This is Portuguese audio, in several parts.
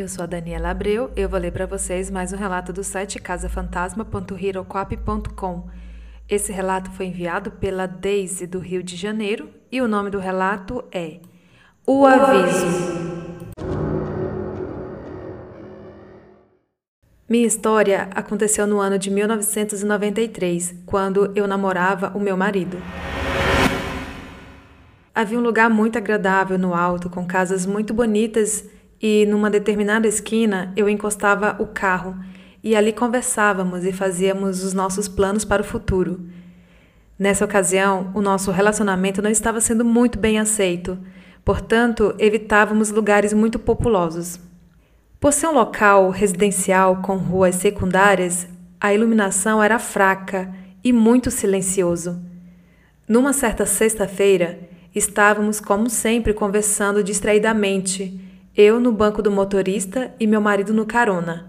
Eu sou a Daniela Abreu, eu vou ler para vocês mais um relato do site casafantasma.hirocop.com. Esse relato foi enviado pela Daisy do Rio de Janeiro e o nome do relato é O Aviso. Minha história aconteceu no ano de 1993, quando eu namorava o meu marido. Havia um lugar muito agradável no alto, com casas muito bonitas e numa determinada esquina eu encostava o carro e ali conversávamos e fazíamos os nossos planos para o futuro. Nessa ocasião, o nosso relacionamento não estava sendo muito bem aceito, portanto, evitávamos lugares muito populosos. Por ser um local residencial com ruas secundárias, a iluminação era fraca e muito silencioso. Numa certa sexta-feira, estávamos, como sempre, conversando distraidamente eu no banco do motorista e meu marido no carona.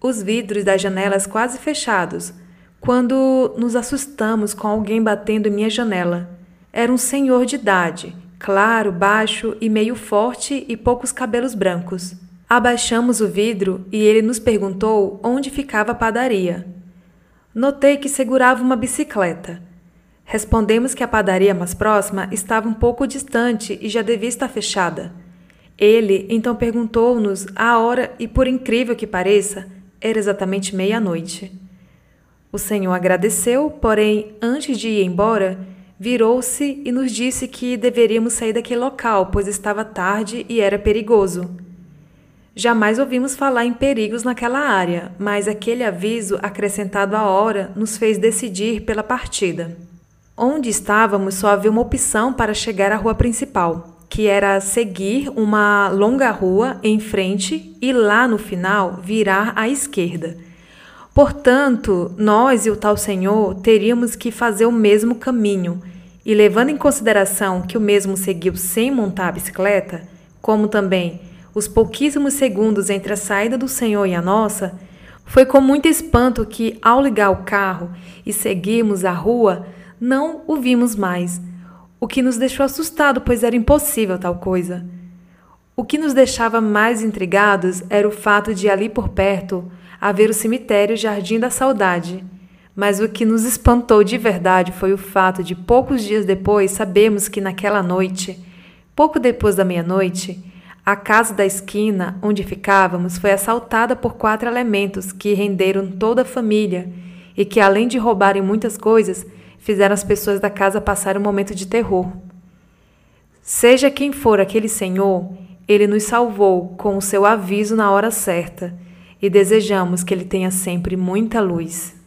Os vidros das janelas quase fechados, quando nos assustamos com alguém batendo em minha janela. Era um senhor de idade, claro, baixo e meio forte e poucos cabelos brancos. Abaixamos o vidro e ele nos perguntou onde ficava a padaria. Notei que segurava uma bicicleta. Respondemos que a padaria mais próxima estava um pouco distante e já devia estar fechada. Ele então perguntou-nos a hora e, por incrível que pareça, era exatamente meia-noite. O Senhor agradeceu, porém, antes de ir embora, virou-se e nos disse que deveríamos sair daquele local, pois estava tarde e era perigoso. Jamais ouvimos falar em perigos naquela área, mas aquele aviso acrescentado à hora nos fez decidir pela partida. Onde estávamos só havia uma opção para chegar à rua principal que era seguir uma longa rua em frente e lá no final virar à esquerda. Portanto, nós e o tal Senhor teríamos que fazer o mesmo caminho, e levando em consideração que o mesmo seguiu sem montar a bicicleta, como também os pouquíssimos segundos entre a saída do Senhor e a nossa, foi com muito espanto que, ao ligar o carro e seguirmos a rua, não o vimos mais o que nos deixou assustado, pois era impossível tal coisa. O que nos deixava mais intrigados era o fato de ali por perto haver o cemitério Jardim da Saudade. Mas o que nos espantou de verdade foi o fato de poucos dias depois sabermos que naquela noite, pouco depois da meia-noite, a casa da esquina onde ficávamos foi assaltada por quatro elementos que renderam toda a família e que, além de roubarem muitas coisas, fizeram as pessoas da casa passar um momento de terror. Seja quem for aquele senhor, ele nos salvou com o seu aviso na hora certa e desejamos que ele tenha sempre muita luz.